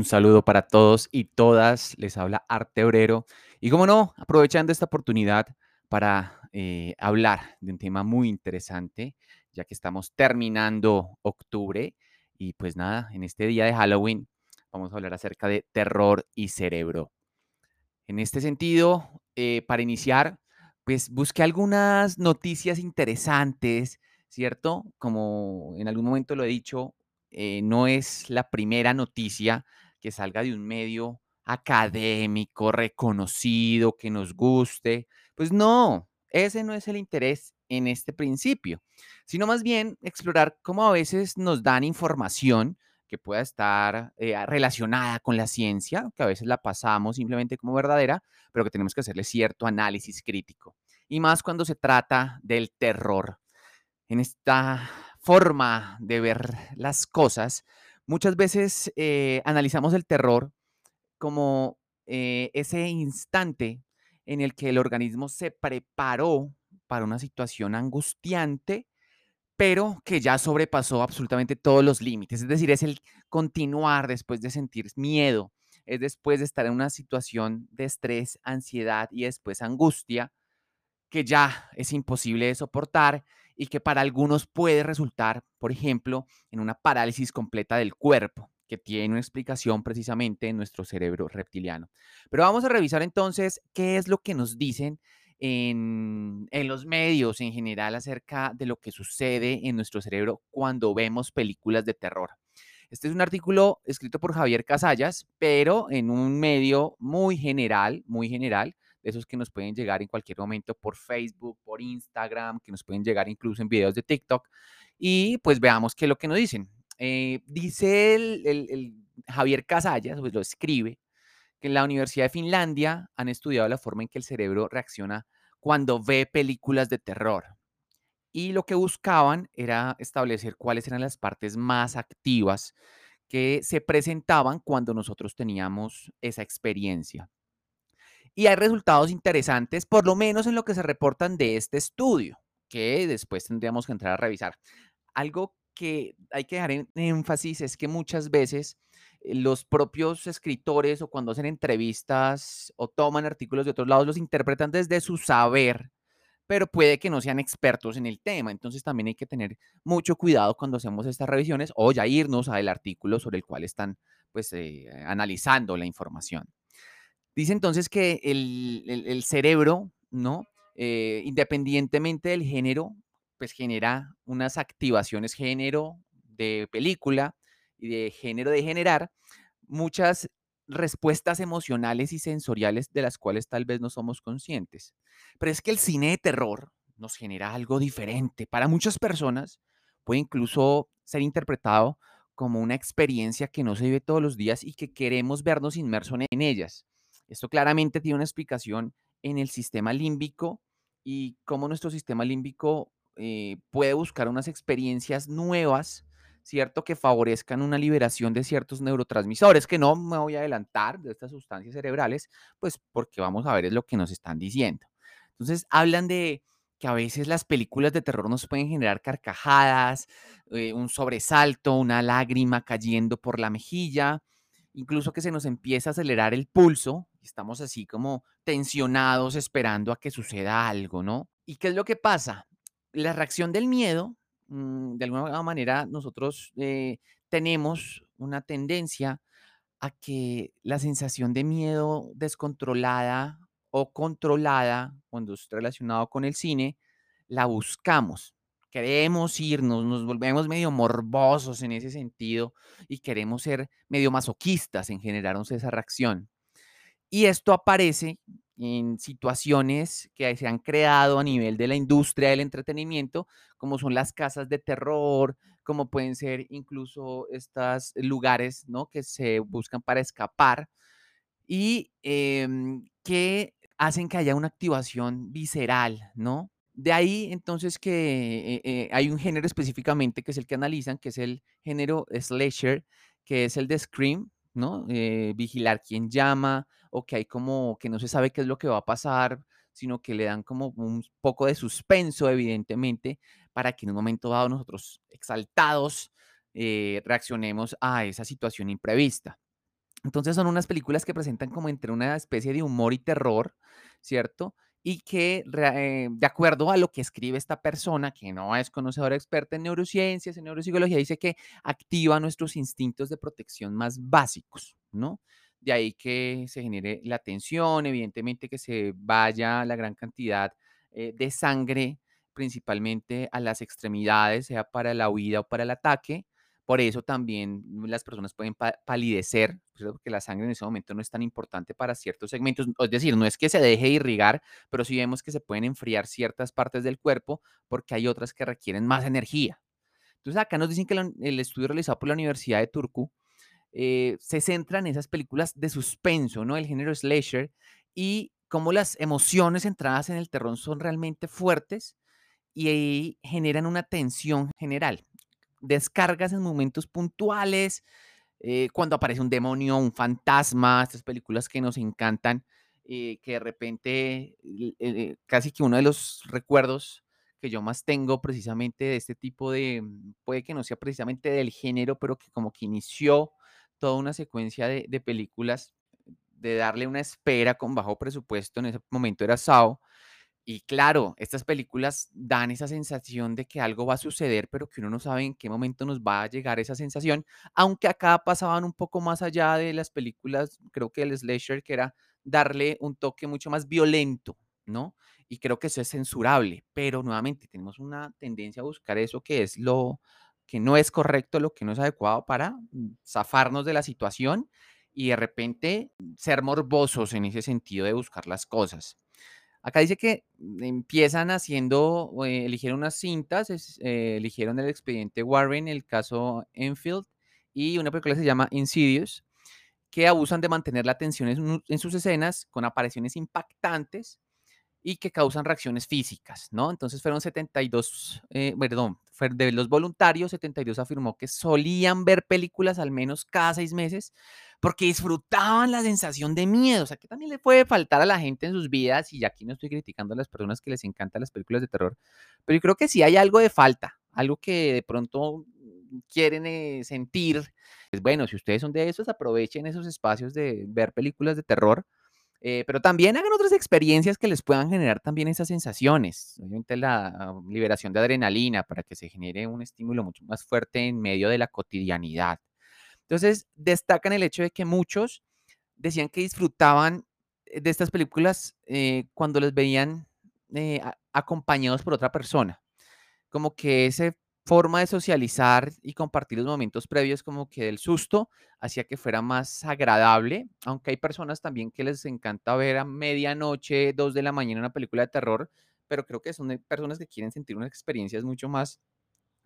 Un saludo para todos y todas. Les habla Arte Obrero. Y como no, aprovechando esta oportunidad para eh, hablar de un tema muy interesante, ya que estamos terminando octubre. Y pues nada, en este día de Halloween vamos a hablar acerca de terror y cerebro. En este sentido, eh, para iniciar, pues busqué algunas noticias interesantes, ¿cierto? Como en algún momento lo he dicho, eh, no es la primera noticia que salga de un medio académico, reconocido, que nos guste. Pues no, ese no es el interés en este principio, sino más bien explorar cómo a veces nos dan información que pueda estar eh, relacionada con la ciencia, que a veces la pasamos simplemente como verdadera, pero que tenemos que hacerle cierto análisis crítico. Y más cuando se trata del terror. En esta forma de ver las cosas, muchas veces eh, analizamos el terror como eh, ese instante en el que el organismo se preparó para una situación angustiante, pero que ya sobrepasó absolutamente todos los límites. Es decir, es el continuar después de sentir miedo, es después de estar en una situación de estrés, ansiedad y después angustia, que ya es imposible de soportar y que para algunos puede resultar, por ejemplo, en una parálisis completa del cuerpo, que tiene una explicación precisamente en nuestro cerebro reptiliano. Pero vamos a revisar entonces qué es lo que nos dicen en, los medios en general acerca de lo que sucede en nuestro cerebro cuando vemos películas de terror. Este es un artículo escrito por Javier Casallas, pero en un medio muy general, muy general, de esos que nos pueden llegar en cualquier momento por Facebook, por Instagram, que nos pueden llegar incluso en videos de TikTok. Y pues veamos qué es lo que nos dicen. Eh, dice el, Javier Casallas, pues lo escribe, que en la Universidad de Finlandia han estudiado la forma en que el cerebro reacciona cuando ve películas de terror. Y lo que buscaban era establecer cuáles eran las partes más activas que se presentaban cuando nosotros teníamos esa experiencia. Y hay resultados interesantes, por lo menos en lo que se reportan de este estudio, que después tendríamos que entrar a revisar. Algo que hay que dejar en énfasis es que muchas veces eh, los propios escritores o cuando hacen entrevistas o toman artículos de otros lados los interpretan desde su saber, pero puede que no sean expertos en el tema. Entonces también hay que tener mucho cuidado cuando hacemos estas revisiones o ya irnos al artículo sobre el cual están pues eh, analizando la información. Dice entonces que el, cerebro, ¿no? Eh, independientemente del género, pues genera unas activaciones género de película y de género de generar muchas respuestas emocionales y sensoriales de las cuales tal vez no somos conscientes. Pero es que el cine de terror nos genera algo diferente. Para muchas personas puede incluso ser interpretado como una experiencia que no se vive todos los días y que queremos vernos inmersos en ellas. Esto claramente tiene una explicación en el sistema límbico y cómo nuestro sistema límbico eh, puede buscar unas experiencias nuevas, ¿cierto? Que favorezcan una liberación de ciertos neurotransmisores, que no me voy a adelantar de estas sustancias cerebrales, pues porque vamos a ver es lo que nos están diciendo. Entonces, hablan de que a veces las películas de terror nos pueden generar carcajadas, eh, un sobresalto, una lágrima cayendo por la mejilla, incluso que se nos empieza a acelerar el pulso, estamos así como tensionados esperando a que suceda algo, ¿no? ¿Y qué es lo que pasa? La reacción del miedo, mm, de alguna manera nosotros eh, tenemos una tendencia a que la sensación de miedo descontrolada o controlada, cuando es relacionado con el cine, la buscamos queremos irnos, nos volvemos medio morbosos en ese sentido y queremos ser medio masoquistas en generarnos esa reacción. Y esto aparece en situaciones que se han creado a nivel de la industria del entretenimiento, como son las casas de terror, como pueden ser incluso estos lugares ¿no? que se buscan para escapar y em, que hacen que haya una activación visceral, ¿no? De ahí entonces que eh, eh, hay un género específicamente que es el que analizan, que es el género slasher, que es el de scream, ¿no? Eh, vigilar quién llama o que hay como que no se sabe qué es lo que va a pasar, sino que le dan como un poco de suspenso, evidentemente, para que en un momento dado nosotros exaltados reaccionemos a esa situación imprevista. Entonces son unas películas que presentan como entre una especie de humor y terror, ¿cierto? Y que eh, de acuerdo a lo que escribe esta persona, que no es conocedora experta en neurociencias, en neuropsicología, dice que activa nuestros instintos de protección más básicos, ¿no? De ahí que se genere la tensión, evidentemente que se vaya la gran cantidad eh, de sangre, principalmente a las extremidades, sea para la huida o para el ataque por eso también las personas pueden pa- palidecer, ¿cierto? porque la sangre en ese momento no es tan importante para ciertos segmentos. Es decir, no es que se deje irrigar, pero sí vemos que se pueden enfriar ciertas partes del cuerpo porque hay otras que requieren más energía. Entonces acá nos dicen que el estudio realizado por la Universidad de Turku eh, se centra en esas películas de suspenso, ¿no? El género slasher y cómo las emociones centradas en el terror son realmente fuertes y generan una tensión general descargas en momentos puntuales, eh, cuando aparece un demonio, un fantasma, estas películas que nos encantan, eh, que de repente eh, casi que uno de los recuerdos que yo más tengo precisamente de este tipo de, mm, puede que no sea precisamente del género, pero que como que inició toda una secuencia de, de películas, de darle una espera con bajo presupuesto, en ese momento era Saw, y claro, estas películas dan esa sensación de que algo va a suceder, pero que uno no sabe en qué momento nos va a llegar esa sensación, aunque acá pasaban un poco más allá de las películas, creo que el slasher, que era darle un toque mucho más violento, ¿no? Y creo que eso es censurable, pero nuevamente tenemos una tendencia a buscar eso que es lo que no es correcto, lo que no es adecuado para mm, zafarnos de la situación y de repente ser morbosos en ese sentido de buscar las cosas. Acá dice que mm, empiezan haciendo, eh, eligieron unas cintas, es- eh, eligieron el expediente Warren, el caso Enfield, y una película que se llama Insidious, que abusan de mantener la atención en, su- en sus escenas con apariciones impactantes y que causan reacciones físicas, ¿no? Entonces fueron 72, eh, perdón, de los voluntarios, 72 afirmó que solían ver películas al menos cada seis meses porque disfrutaban la sensación de miedo. O sea, que también le puede faltar a la gente en sus vidas, y aquí no estoy criticando a las personas que les encantan las películas de terror, pero yo creo que sí hay algo de falta, algo que de pronto quieren eh, sentir. Es bueno, si ustedes son de esos, aprovechen esos espacios de ver películas de terror eh, pero también hagan otras experiencias que les puedan generar también esas sensaciones. Obviamente la liberación de adrenalina para que se genere un estímulo mucho más fuerte en medio de la cotidianidad. Entonces, destacan el hecho de que muchos decían que disfrutaban eh, de estas películas eh, cuando les veían eh, acompañados por otra persona. Como que esa forma de socializar y compartir los momentos previos como que del susto hacía que fuera más agradable, aunque hay personas también que les encanta ver a medianoche, 2 de la mañana una película de terror, pero creo que son personas que quieren sentir unas experiencias mucho más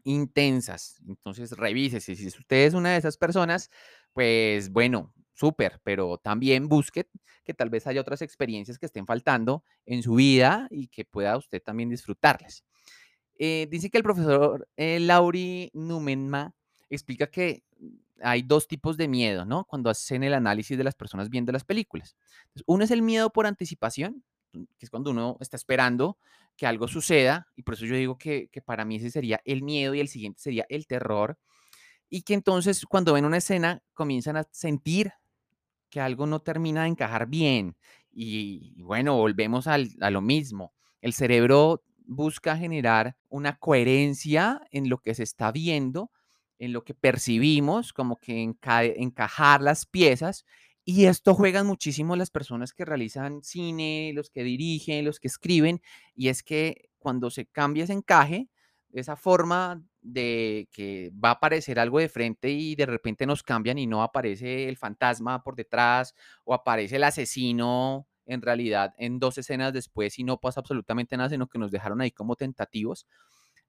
intensas. Entonces, revísese, si usted es una de esas personas, pues bueno, súper, pero también busque que tal vez haya otras experiencias que estén faltando en su vida y que pueda usted también disfrutarlas. Eh, dice que el profesor eh, Lauri Numenma explica que hay dos tipos de miedo, ¿no? Cuando hacen el análisis de las personas viendo las películas. Uno es el miedo por anticipación, que es cuando uno está esperando que algo suceda, y por eso yo digo que, que para mí ese sería el miedo y el siguiente sería el terror, y que entonces cuando ven una escena comienzan a sentir que algo no termina de encajar bien. Y, bueno, volvemos al- a lo mismo. El cerebro busca generar una coherencia en lo que se está viendo, en lo que percibimos, como que enca- encajar las piezas. Y esto juegan muchísimo las personas que realizan cine, los que dirigen, los que escriben. Y es que cuando se cambia ese encaje, esa forma de que va a aparecer algo de frente y de repente nos cambian y no aparece el fantasma por detrás o aparece el asesino en realidad en dos escenas después y no pasa absolutamente nada, sino que nos dejaron ahí como tentativos,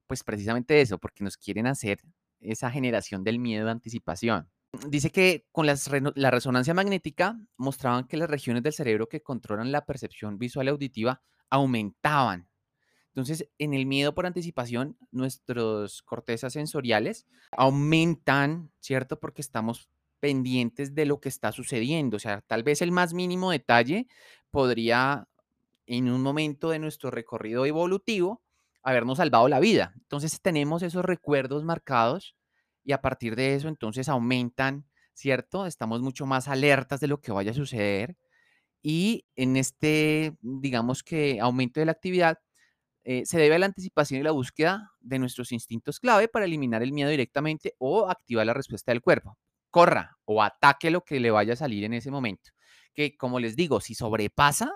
pues precisamente eso, porque nos quieren hacer esa generación del miedo de anticipación. Dice que con las la resonancia magnética mostraban que las regiones del cerebro que controlan la percepción visual y auditiva aumentaban entonces, en el miedo por anticipación, nuestros cortezas sensoriales aumentan, ¿cierto? Porque estamos pendientes de lo que está sucediendo. O sea, tal vez el más mínimo detalle podría, en un momento de nuestro recorrido evolutivo, habernos salvado la vida. Entonces, tenemos esos recuerdos marcados y a partir de eso, entonces aumentan ¿cierto? Estamos mucho más alertas de lo que vaya a suceder y en este, digamos que aumento de la actividad, eh, se debe a la anticipación y la búsqueda de nuestros instintos clave para eliminar el miedo directamente o activar la respuesta del cuerpo. Corra o ataque lo que le vaya a salir en ese momento. Que como les digo, si sobrepasa,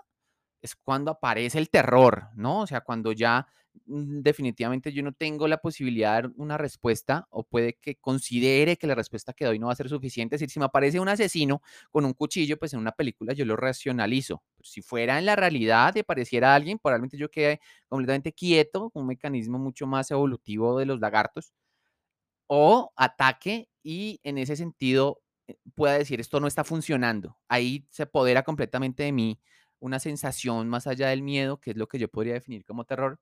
es cuando aparece el terror, ¿no? O sea, cuando ya definitivamente yo no tengo la posibilidad de dar una respuesta o puede que considere que la respuesta que doy no va a ser suficiente. Es decir, si me aparece un asesino con un cuchillo, pues en una película yo lo racionalizo. si fuera en la realidad y apareciera alguien, probablemente yo quede completamente quieto, un mecanismo mucho más evolutivo de los lagartos, o ataque y en ese sentido eh, pueda decir esto no está funcionando. Ahí se apodera completamente de mí una sensación más allá del miedo, que es lo que yo podría definir como terror,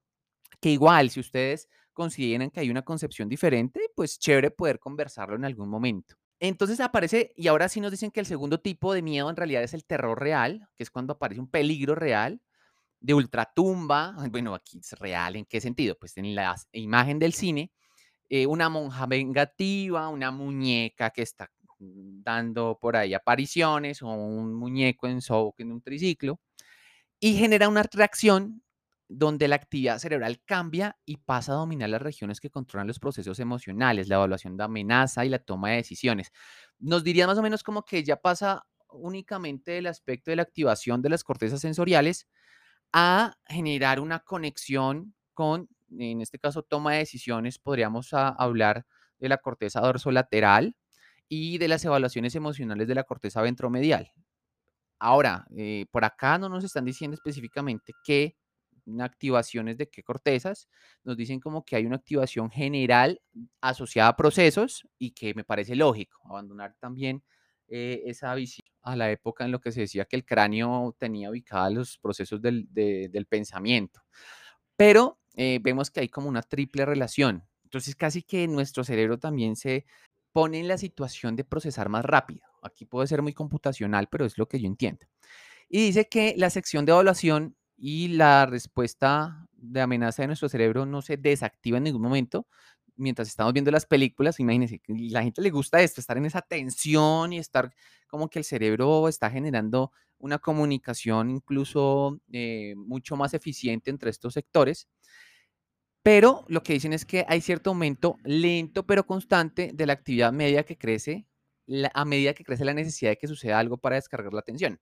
que igual si ustedes consideran que hay una concepción diferente, pues chévere poder conversarlo en algún momento. Entonces aparece, y ahora sí nos dicen que el segundo tipo de miedo en realidad es el terror real, que es cuando aparece un peligro real de ultratumba. Bueno, aquí es real, ¿en qué sentido? Pues en la imagen del cine, eh, una monja vengativa, una muñeca que está dando por ahí apariciones o un muñeco en en un triciclo y genera una reacción donde la actividad cerebral cambia y pasa a dominar las regiones que controlan los procesos emocionales, la evaluación de amenaza y la toma de decisiones. Nos diría más o menos como que ya pasa únicamente el aspecto de la activación de las cortezas sensoriales a generar una conexión con, en este caso, toma de decisiones, podríamos hablar de la corteza dorsolateral y de las evaluaciones emocionales de la corteza ventromedial. Ahora, eh, por acá no nos están diciendo específicamente qué activaciones de qué cortezas, nos dicen como que hay una activación general asociada a procesos y que me parece lógico abandonar también eh, esa visión a la época en lo que se decía que el cráneo tenía ubicados los procesos del, pensamiento. Pero eh, vemos que hay como una triple relación. Entonces casi que nuestro cerebro también se pone en la situación de procesar más rápido. Aquí puede ser muy computacional, pero es lo que yo entiendo. Y dice que la sección de evaluación y la respuesta de amenaza de nuestro cerebro no se desactiva en ningún momento mientras estamos viendo las películas. Imagínense, la gente le gusta esto, estar en esa tensión y estar como que el cerebro está generando una comunicación incluso eh, mucho más eficiente entre estos sectores. Pero lo que dicen es que hay cierto aumento lento pero constante de la actividad media que crece a medida que crece la necesidad de que suceda algo para descargar la atención.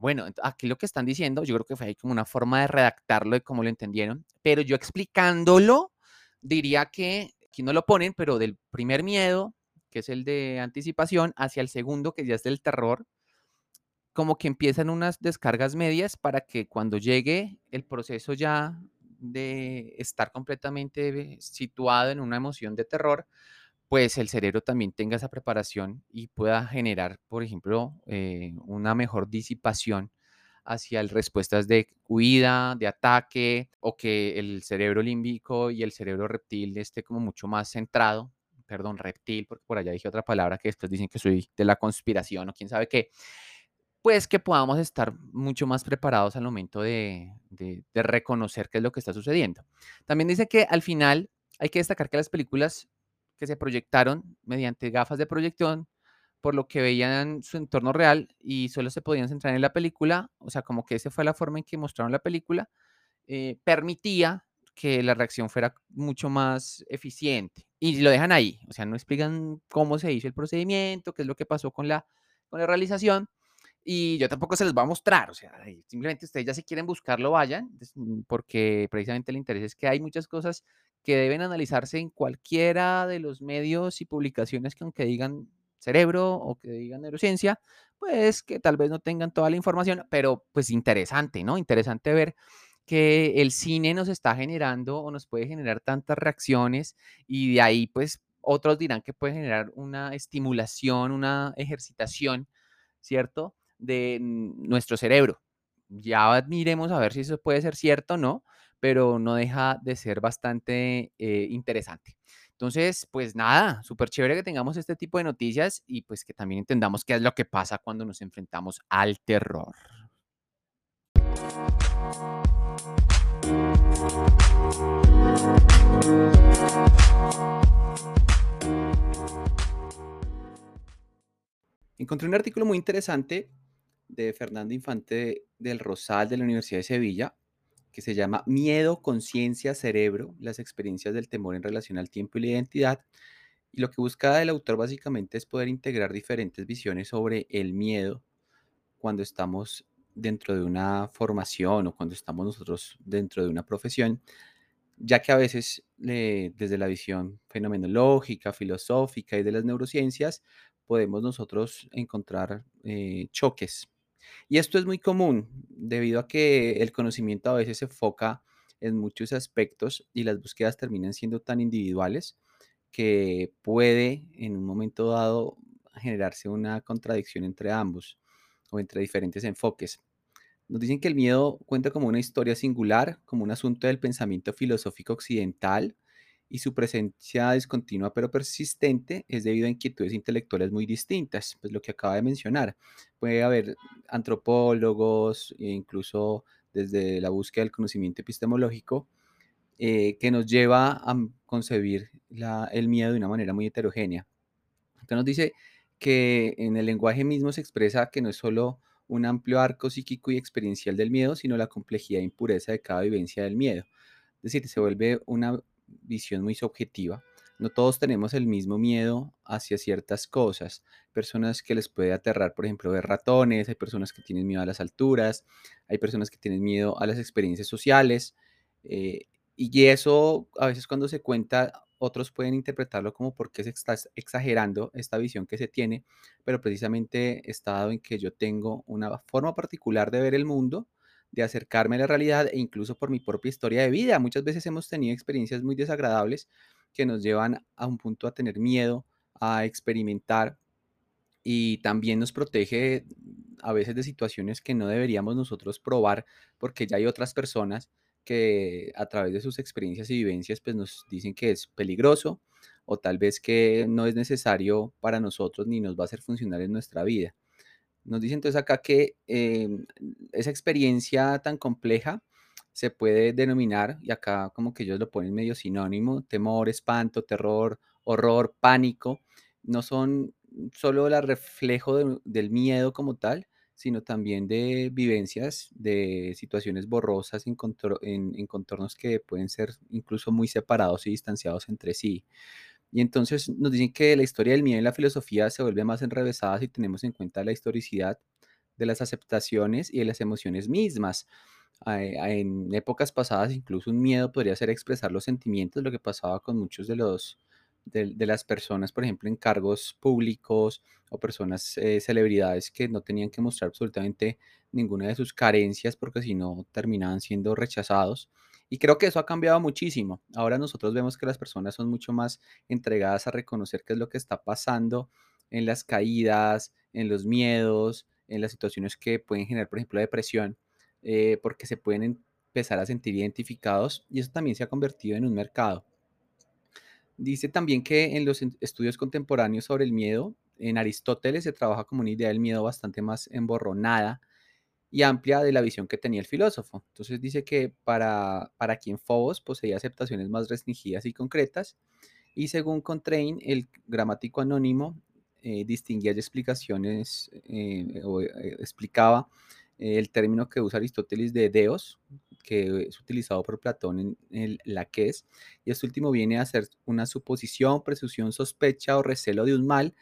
Bueno, aquí lo que están diciendo, yo creo que fue ahí como una forma de redactarlo de cómo lo entendieron, pero yo explicándolo, diría que aquí no lo ponen, pero del primer miedo, que es el de anticipación, hacia el segundo, que ya es del terror, como que empiezan unas descargas medias para que cuando llegue el proceso ya de estar completamente situado en una emoción de terror, pues el cerebro también tenga esa preparación y pueda generar, por ejemplo, eh, una mejor disipación hacia respuestas de huida, de ataque, o que el cerebro límbico y el cerebro reptil esté como mucho más centrado, perdón, reptil, porque por allá dije otra palabra que después dicen que soy de la conspiración o quién sabe qué, pues que podamos estar mucho más preparados al momento de, de reconocer qué es lo que está sucediendo. También dice que al final hay que destacar que las películas que se proyectaron mediante gafas de proyección, por lo que veían su entorno real y solo se podían centrar en la película, o sea, como que esa fue la forma en que mostraron la película, eh, permitía que la reacción fuera mucho más eficiente. Y lo dejan ahí, o sea, no explican cómo se hizo el procedimiento, qué es lo que pasó con la, con la realización, y yo tampoco se los voy a mostrar, o sea, simplemente ustedes ya si quieren buscarlo vayan, porque precisamente el interés es que hay muchas cosas que deben analizarse en cualquiera de los medios y publicaciones que aunque digan cerebro o que digan neurociencia, pues que tal vez no tengan toda la información, pero pues interesante, ¿no? Interesante ver que el cine nos está generando o nos puede generar tantas reacciones y de ahí pues otros dirán que puede generar una estimulación, una ejercitación, ¿cierto? De nuestro cerebro. Ya miremos a ver si eso puede ser cierto o no, pero no deja de ser bastante eh, interesante. Entonces, pues nada, súper chévere que tengamos este tipo de noticias y pues que también entendamos qué es lo que pasa cuando nos enfrentamos al terror. Encontré un artículo muy interesante de Fernando Infante del Rosal de la Universidad de Sevilla que se llama Miedo, Conciencia, Cerebro, las experiencias del temor en relación al tiempo y la identidad. Y lo que busca el autor básicamente es poder integrar diferentes visiones sobre el miedo cuando estamos dentro de una formación o cuando estamos nosotros dentro de una profesión, ya que a veces desde la visión fenomenológica, filosófica y de las neurociencias, podemos nosotros encontrar eh, choques. Y esto es muy común debido a que el conocimiento a veces se enfoca en muchos aspectos y las búsquedas terminan siendo tan individuales que puede en un momento dado generarse una contradicción entre ambos o entre diferentes enfoques. Nos dicen que el miedo cuenta como una historia singular, como un asunto del pensamiento filosófico occidental, y su presencia discontinua pero persistente es debido a inquietudes intelectuales muy distintas, pues lo que acaba de mencionar. Puede haber antropólogos, e incluso desde la búsqueda del conocimiento epistemológico, eh, que nos lleva a concebir el miedo de una manera muy heterogénea. Entonces nos dice que en el lenguaje mismo se expresa que no es solo un amplio arco psíquico y experiencial del miedo, sino la complejidad e impureza de cada vivencia del miedo. Es decir, se vuelve una visión muy subjetiva. No todos tenemos el mismo miedo hacia ciertas cosas. Personas que les puede aterrar, por ejemplo, ver ratones, hay personas que tienen miedo a las alturas, hay personas que tienen miedo a las experiencias sociales. Eh, y eso a veces cuando se cuenta, otros pueden interpretarlo como porque se está exagerando esta visión que se tiene, pero precisamente está dado en que yo tengo una forma particular de ver el mundo, de acercarme a la realidad e incluso por mi propia historia de vida. Muchas veces hemos tenido experiencias muy desagradables que nos llevan a un punto a tener miedo, a experimentar y también nos protege a veces de situaciones que no deberíamos nosotros probar porque ya hay otras personas que a través de sus experiencias y vivencias pues nos dicen que es peligroso o tal vez que no es necesario para nosotros ni nos va a hacer funcionar en nuestra vida. Nos dice entonces acá que em, esa experiencia tan compleja se puede denominar, y acá como que ellos lo ponen medio sinónimo, temor, espanto, terror, horror, pánico, no son solo el reflejo del miedo como tal, sino también de vivencias, de situaciones borrosas en, en, contornos que pueden ser incluso muy separados y distanciados entre sí. Y entonces nos dicen que la historia del miedo y la filosofía se vuelve más enrevesada si tenemos en cuenta la historicidad de las aceptaciones y de las emociones mismas. En épocas pasadas incluso un miedo podría ser expresar los sentimientos, lo que pasaba con muchos de los de, las personas, por ejemplo, en cargos públicos o personas, eh, celebridades que no tenían que mostrar absolutamente ninguna de sus carencias porque si no terminaban siendo rechazados. Y creo que eso ha cambiado muchísimo. Ahora nosotros vemos que las personas son mucho más entregadas a reconocer qué es lo que está pasando en las caídas, en los miedos, en las situaciones que pueden generar, por ejemplo, depresión, eh, porque se pueden empezar a sentir identificados y eso también se ha convertido en un mercado. Dice también que en los estudios contemporáneos sobre el miedo, en Aristóteles se trabaja como una idea del miedo bastante más emborronada y amplia de la visión que tenía el filósofo. Entonces dice que para, para quien Fobos poseía aceptaciones más restringidas y concretas, y según Contrain, el gramático anónimo eh, distinguía de explicaciones eh, o eh, explicaba el término que usa Aristóteles de deos, que es utilizado por Platón en el laqués, y este último viene a ser una suposición, presunción, sospecha o recelo de un mal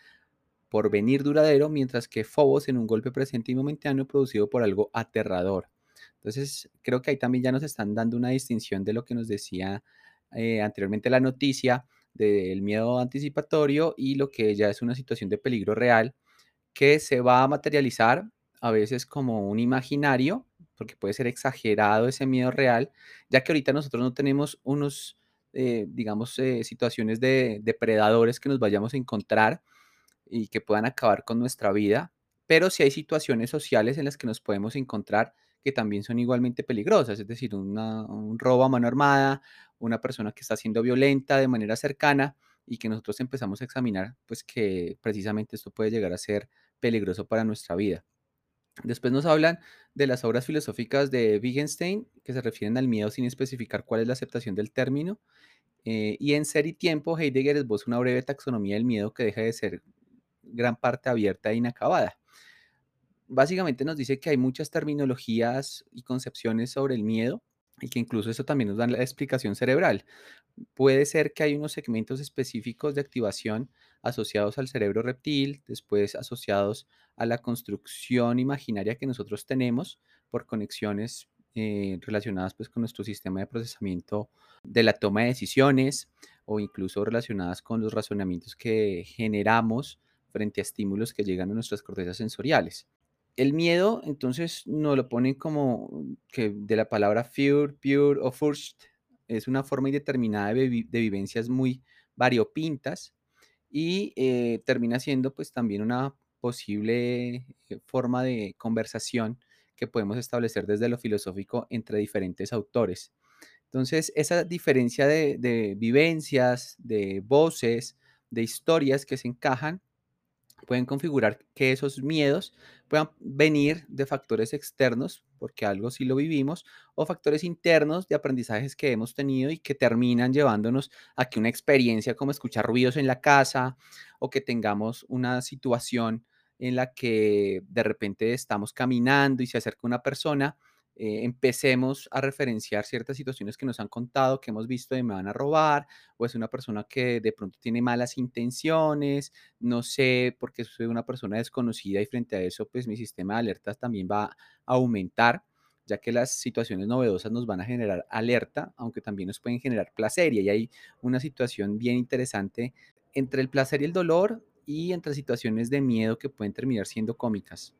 por venir duradero, mientras que Fobos en un golpe presente y momentáneo producido por algo aterrador. Entonces, creo que ahí también ya nos están dando una distinción de lo que nos decía eh, anteriormente la noticia del miedo anticipatorio y lo que ya es una situación de peligro real que se va a materializar a veces como un imaginario porque puede ser exagerado ese miedo real, ya que ahorita nosotros no tenemos unos, eh, digamos, eh, situaciones de depredadores que nos vayamos a encontrar y que puedan acabar con nuestra vida, pero sí hay situaciones sociales en las que nos podemos encontrar que también son igualmente peligrosas, es decir, un robo a mano armada, una persona que está siendo violenta de manera cercana y que nosotros empezamos a examinar, pues que precisamente esto puede llegar a ser peligroso para nuestra vida. Después nos hablan de las obras filosóficas de Wittgenstein, que se refieren al miedo sin especificar cuál es la aceptación del término. Eh, y en Ser y Tiempo, Heidegger esboza una breve taxonomía del miedo que deja de ser gran parte abierta e inacabada. Básicamente nos dice que hay muchas terminologías y concepciones sobre el miedo y que incluso eso también nos da la explicación cerebral. Puede ser que hay unos segmentos específicos de activación asociados al cerebro reptil, después asociados a la construcción imaginaria que nosotros tenemos por conexiones eh, relacionadas pues con nuestro sistema de procesamiento de la toma de decisiones o incluso relacionadas con los razonamientos que generamos frente a estímulos que llegan a nuestras cortezas sensoriales. El miedo, entonces, nos lo ponen como que de la palabra fear, pure o first, es una forma indeterminada de, vivencias muy variopintas y eh, termina siendo pues también una posible eh, forma de conversación que podemos establecer desde lo filosófico entre diferentes autores. Entonces, esa diferencia de vivencias, de voces, de historias que se encajan, pueden configurar que esos miedos puedan venir de factores externos, porque algo sí lo vivimos, o factores internos de aprendizajes que hemos tenido y que terminan llevándonos a que una experiencia como escuchar ruidos en la casa o que tengamos una situación en la que de repente estamos caminando y se acerca una persona eh, empecemos a referenciar ciertas situaciones que nos han contado, que hemos visto de me van a robar, o es una persona que de pronto tiene malas intenciones, no sé, porque soy una persona desconocida y frente a eso, pues mi sistema de alertas también va a aumentar ya que las situaciones novedosas nos van a generar alerta, aunque también nos pueden generar placer. Y ahí hay una situación bien interesante entre el placer y el dolor y entre situaciones de miedo que pueden terminar siendo cómicas.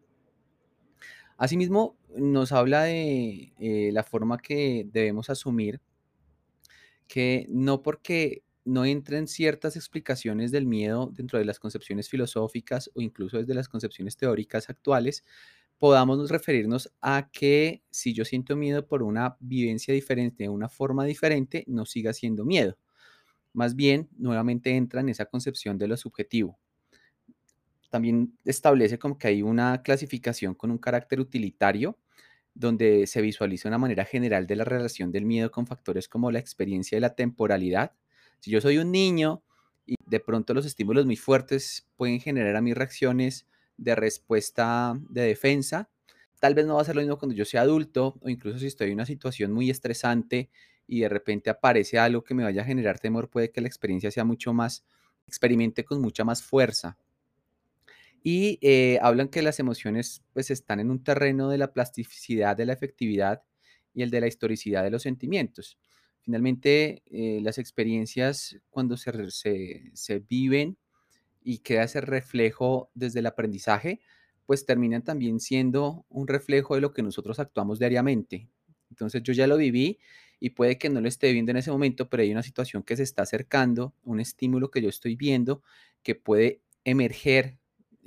Asimismo, nos habla de eh, la forma que debemos asumir que no porque no entren ciertas explicaciones del miedo dentro de las concepciones filosóficas o incluso desde las concepciones teóricas actuales, podamos referirnos a que si yo siento miedo por una vivencia diferente, una forma diferente, no siga siendo miedo. Más bien, nuevamente entra en esa concepción de lo subjetivo también establece como que hay una clasificación con un carácter utilitario, donde se visualiza una manera general de la relación del miedo con factores como la experiencia y la temporalidad. Si yo soy un niño y de pronto los estímulos muy fuertes pueden generar a mis reacciones de respuesta de defensa, tal vez no va a ser lo mismo cuando yo sea adulto o incluso si estoy en una situación muy estresante y de repente aparece algo que me vaya a generar temor, puede que la experiencia sea mucho más, experimente con mucha más fuerza. Y eh, hablan que las emociones pues están en un terreno de la plasticidad, de la efectividad y el de la historicidad de los sentimientos. Finalmente, eh, las experiencias cuando se, se, se viven y queda ese reflejo desde el aprendizaje, pues terminan también siendo un reflejo de lo que nosotros actuamos diariamente. Entonces yo ya lo viví y puede que no lo esté viendo en ese momento, pero hay una situación que se está acercando, un estímulo que yo estoy viendo que puede emerger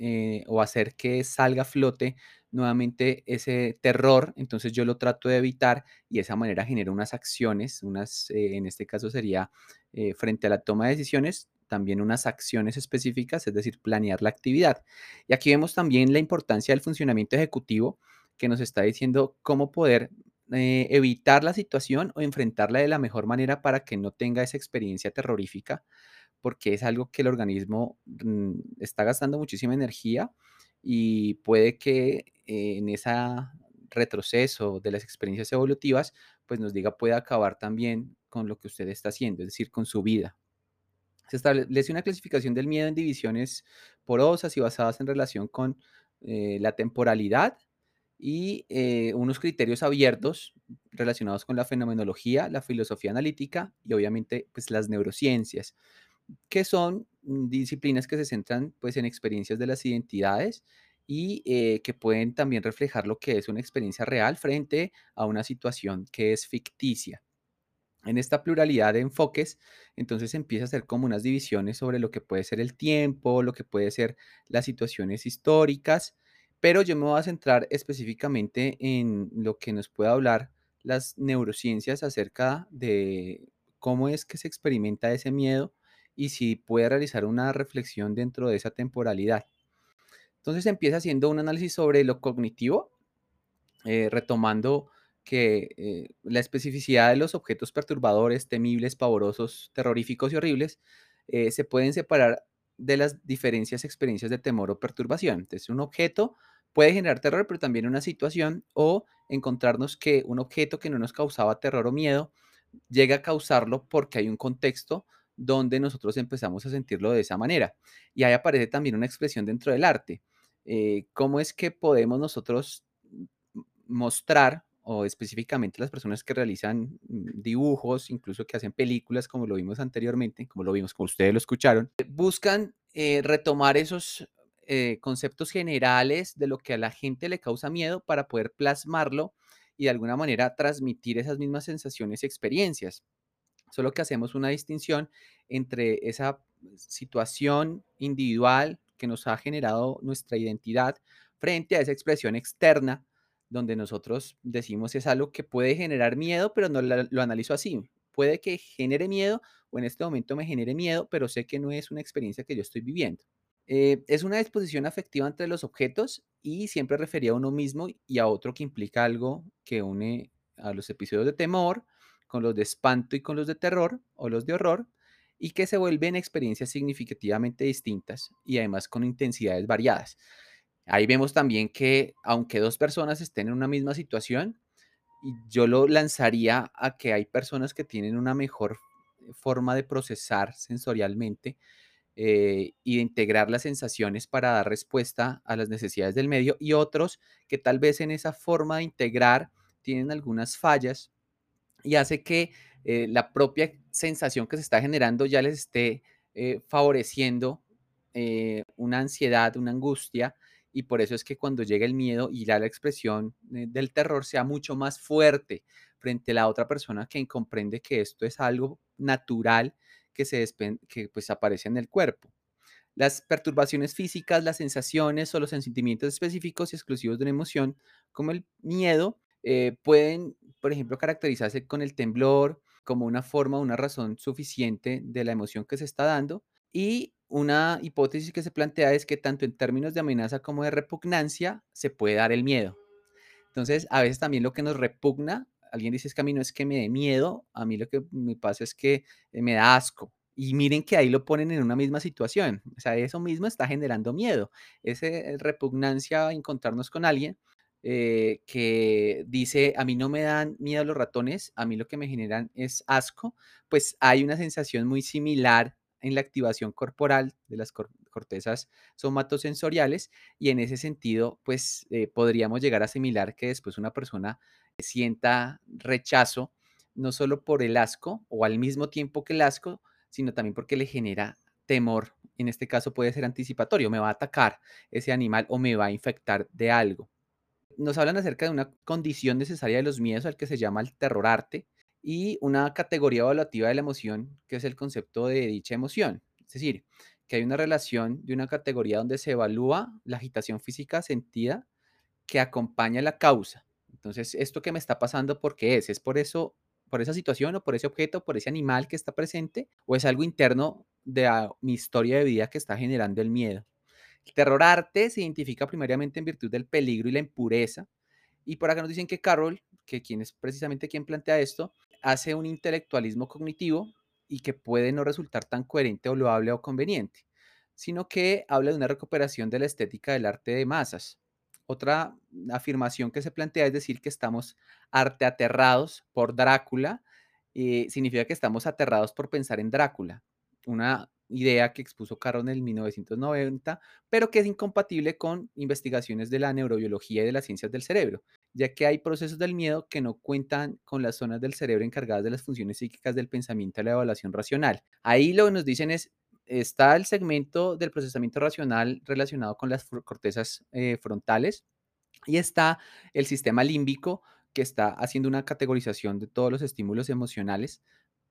eh, o hacer que salga a flote nuevamente ese terror, entonces yo lo trato de evitar y de esa manera genero unas acciones, unas, eh, en este caso sería eh, frente a la toma de decisiones, también unas acciones específicas, es decir, planear la actividad. Y aquí vemos también la importancia del funcionamiento ejecutivo que nos está diciendo cómo poder evitar la situación o enfrentarla de la mejor manera para que no tenga esa experiencia terrorífica porque es algo que el organismo mm, está gastando muchísima energía y puede que eh, en ese retroceso de las experiencias evolutivas, pues nos diga puede acabar también con lo que usted está haciendo, es decir, con su vida. Se establece una clasificación del miedo en divisiones porosas y basadas en relación con eh, la temporalidad y eh, unos criterios abiertos relacionados con la fenomenología, la filosofía analítica y obviamente pues las neurociencias que son disciplinas que se centran pues, en experiencias de las identidades y eh, que pueden también reflejar lo que es una experiencia real frente a una situación que es ficticia. En esta pluralidad de enfoques, entonces empieza a ser como unas divisiones sobre lo que puede ser el tiempo, lo que puede ser las situaciones históricas, pero yo me voy a centrar específicamente en lo que nos puede hablar las neurociencias acerca de cómo es que se experimenta ese miedo y si puede realizar una reflexión dentro de esa temporalidad. Entonces empieza haciendo un análisis sobre lo cognitivo, eh, retomando que eh, la especificidad de los objetos perturbadores, temibles, pavorosos, terroríficos y horribles eh, se pueden separar de las diferencias experiencias de temor o perturbación. Entonces, un objeto puede generar terror, pero también una situación o encontrarnos que un objeto que no nos causaba terror o miedo llega a causarlo porque hay un contexto donde nosotros empezamos a sentirlo de esa manera. Y ahí aparece también una expresión dentro del arte. Eh, ¿Cómo es que podemos nosotros mostrar, o específicamente las personas que realizan dibujos, incluso que hacen películas, como lo vimos anteriormente, como lo vimos, como ustedes lo escucharon, buscan eh, retomar esos eh, conceptos generales de lo que a la gente le causa miedo para poder plasmarlo y de alguna manera transmitir esas mismas sensaciones y experiencias. Solo que hacemos una distinción entre esa situación individual que nos ha generado nuestra identidad frente a esa expresión externa donde nosotros decimos es algo que puede generar miedo, pero no lo analizo así. Puede que genere miedo o en este momento me genere miedo, pero sé que no es una experiencia que yo estoy viviendo. Eh, es una disposición afectiva entre los objetos y siempre refería a uno mismo y a otro que implica algo que une a los episodios de temor con los de espanto y con los de terror o los de horror y que se vuelven experiencias significativamente distintas y además con intensidades variadas. Ahí vemos también que aunque dos personas estén en una misma situación, yo lo lanzaría a que hay personas que tienen una mejor forma de procesar sensorialmente eh, y de integrar las sensaciones para dar respuesta a las necesidades del medio y otros que tal vez en esa forma de integrar tienen algunas fallas y hace que eh, la propia sensación que se está generando ya les esté eh, favoreciendo una ansiedad, una angustia y por eso es que cuando llega el miedo y ya la expresión del terror sea mucho más fuerte frente a la otra persona que comprende que esto es algo natural que, se que pues, aparece en el cuerpo. Las perturbaciones físicas, las sensaciones o los sentimientos específicos y exclusivos de una emoción, como el miedo, eh, pueden, por ejemplo, caracterizarse con el temblor como una forma, una razón suficiente de la emoción que se está dando. Y una hipótesis que se plantea es que tanto en términos de amenaza como de repugnancia se puede dar el miedo. Entonces, a veces también lo que nos repugna alguien dice es que a mí no es que me dé miedo, a mí lo que me pasa es que eh, me da asco. Y miren que ahí lo ponen en una misma situación. O sea, eso mismo está generando miedo. Esa eh, repugnancia a encontrarnos con alguien eh, que dice, a mí no me dan miedo los ratones, a mí lo que me generan es asco, pues hay una sensación muy similar en la activación corporal de las cortezas somatosensoriales y en ese sentido, pues podríamos llegar a asimilar que después una persona sienta rechazo, no solo por el asco o al mismo tiempo que el asco, sino también porque le genera temor. En este caso puede ser anticipatorio, me va a atacar ese animal o me va a infectar de algo. Nos hablan acerca de una condición necesaria de los miedos al que se llama el terror arte y una categoría evaluativa de la emoción que es el concepto de dicha emoción. Es decir, que hay una relación de una categoría donde se evalúa la agitación física sentida que acompaña la causa entonces, esto que me está pasando, ¿por qué es? ¿Es por eso, por esa situación o por ese objeto, por ese animal que está presente? ¿O es algo interno de mi historia de vida que está generando el miedo? El terror arte se identifica primariamente en virtud del peligro y la impureza. Y por acá nos dicen que Carroll, que quien es precisamente quien plantea esto, hace un intelectualismo cognitivo y que puede no resultar tan coherente o loable o conveniente, sino que habla de una recuperación de la estética del arte de masas, otra afirmación que se plantea es decir que estamos arte aterrados por Drácula. Eh, significa que estamos aterrados por pensar en Drácula, una idea que expuso Caro en el 1990, pero que es incompatible con investigaciones de la neurobiología y de las ciencias del cerebro, ya que hay procesos del miedo que no cuentan con las zonas del cerebro encargadas de las funciones psíquicas del pensamiento y la evaluación racional. Ahí lo que nos dicen es, está el segmento del procesamiento racional relacionado con las cortezas eh, frontales y está el sistema límbico que está haciendo una categorización de todos los estímulos emocionales,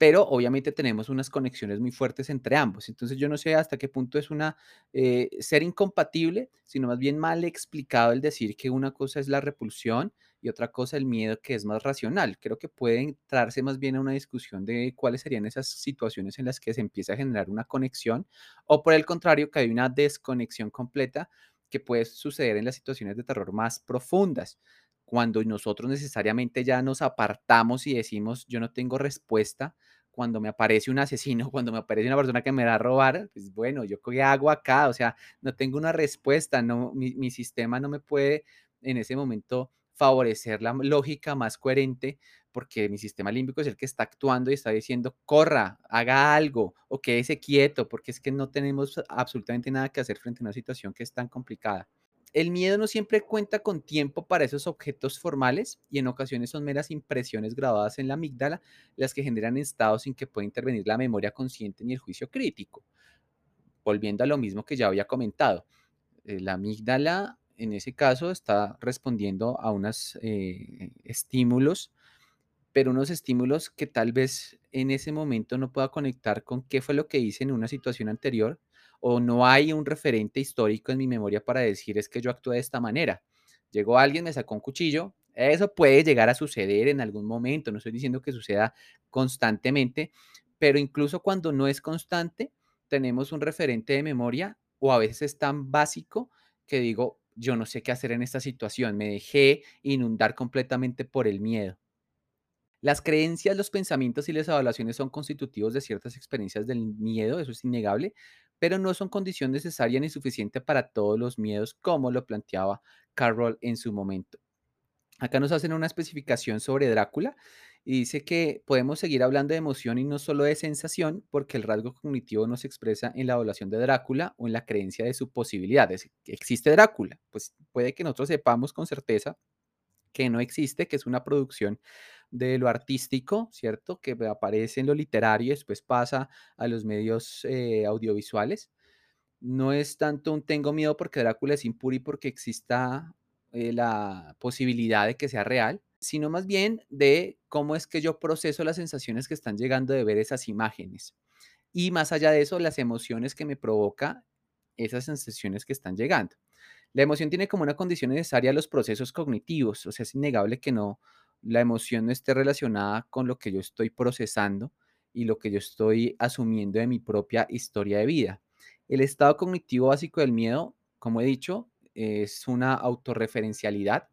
pero obviamente tenemos unas conexiones muy fuertes entre ambos. Entonces yo no sé hasta qué punto es una eh, ser incompatible, sino más bien mal explicado el decir que una cosa es la repulsión y otra cosa el miedo que es más racional. Creo que puede entrarse más bien a una discusión de cuáles serían esas situaciones en las que se empieza a generar una conexión o por el contrario que hay una desconexión completa que puede suceder en las situaciones de terror más profundas, cuando nosotros necesariamente ya nos apartamos y decimos yo no tengo respuesta cuando me aparece un asesino, cuando me aparece una persona que me va a robar, pues bueno, ¿yo qué hago acá? O sea, no tengo una respuesta, no, mi, mi sistema no me puede en ese momento favorecer la lógica más coherente porque mi sistema límbico es el que está actuando y está diciendo, corra, haga algo o quédese quieto, porque es que no tenemos absolutamente nada que hacer frente a una situación que es tan complicada. El miedo no siempre cuenta con tiempo para esos objetos formales y en ocasiones son meras impresiones grabadas en la amígdala las que generan estados sin que pueda intervenir la memoria consciente ni el juicio crítico. Volviendo a lo mismo que ya había comentado, eh, la amígdala en ese caso está respondiendo a unos eh, estímulos pero unos estímulos que tal vez en ese momento no pueda conectar con qué fue lo que hice en una situación anterior o no hay un referente histórico en mi memoria para decir es que yo actué de esta manera. Llegó alguien, me sacó un cuchillo, eso puede llegar a suceder en algún momento, no estoy diciendo que suceda constantemente, pero incluso cuando no es constante, tenemos un referente de memoria o a veces es tan básico que digo, yo no sé qué hacer en esta situación, me dejé inundar completamente por el miedo. Las creencias, los pensamientos y las evaluaciones son constitutivos de ciertas experiencias del miedo, eso es innegable, pero no son condición necesaria ni suficiente para todos los miedos, como lo planteaba Carroll en su momento. Acá nos hacen una especificación sobre Drácula y dice que podemos seguir hablando de emoción y no solo de sensación, porque el rasgo cognitivo no se expresa en la evaluación de Drácula o en la creencia de su posibilidad. Es, existe Drácula, pues puede que nosotros sepamos con certeza que no existe, que es una producción de lo artístico, ¿cierto? Que aparece en lo literario y después pasa a los medios eh, audiovisuales. No es tanto un tengo miedo porque Drácula es impuro y porque exista eh, la posibilidad de que sea real, sino más bien de cómo es que yo proceso las sensaciones que están llegando de ver esas imágenes. Y más allá de eso, las emociones que me provoca esas sensaciones que están llegando. La emoción tiene como una condición necesaria los procesos cognitivos, o sea, es innegable que no, la emoción no esté relacionada con lo que yo estoy procesando y lo que yo estoy asumiendo de mi propia historia de vida. El estado cognitivo básico del miedo, como he dicho, es una autorreferencialidad,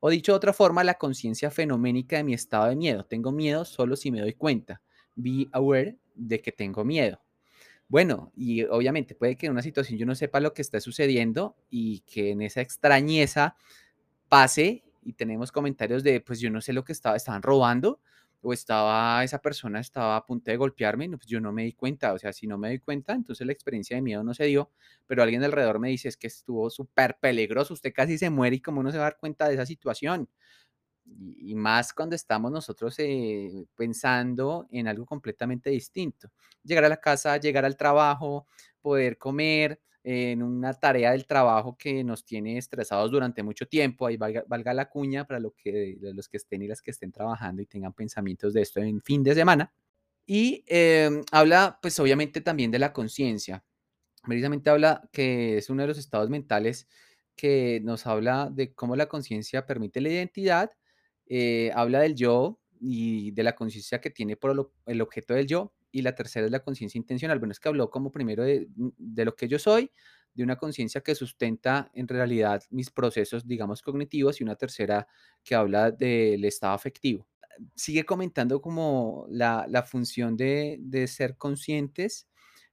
o dicho de otra forma, la conciencia fenoménica de mi estado de miedo. Tengo miedo solo si me doy cuenta. Be aware de que tengo miedo. Bueno, y obviamente puede que en una situación yo no sepa lo que está sucediendo y que en esa extrañeza pase y tenemos comentarios de, pues yo no sé lo que estaba, estaban robando o estaba, esa persona estaba a punto de golpearme, no, pues yo no me di cuenta, o sea, si no me di cuenta, entonces la experiencia de miedo no se dio, pero alguien alrededor me dice, es que estuvo súper peligroso, usted casi se muere y cómo no se va a dar cuenta de esa situación y, más cuando estamos nosotros eh, pensando en algo completamente distinto. Llegar a la casa, llegar al trabajo, poder comer en una tarea del trabajo que nos tiene estresados durante mucho tiempo, ahí valga, la cuña para lo que, los que estén y las que estén trabajando y tengan pensamientos de esto en fin de semana. Y em, habla, pues obviamente también de la conciencia. Precisamente habla que es uno de los estados mentales que nos habla de cómo la conciencia permite la identidad eh, habla del yo y de la conciencia que tiene por el objeto del yo, y la tercera es la conciencia intencional. Bueno, es que habló como primero de, mm, de lo que yo soy, de una conciencia que sustenta en realidad mis procesos, digamos, cognitivos, y una tercera que habla del estado afectivo. Sigue comentando como la, la función de, de ser conscientes,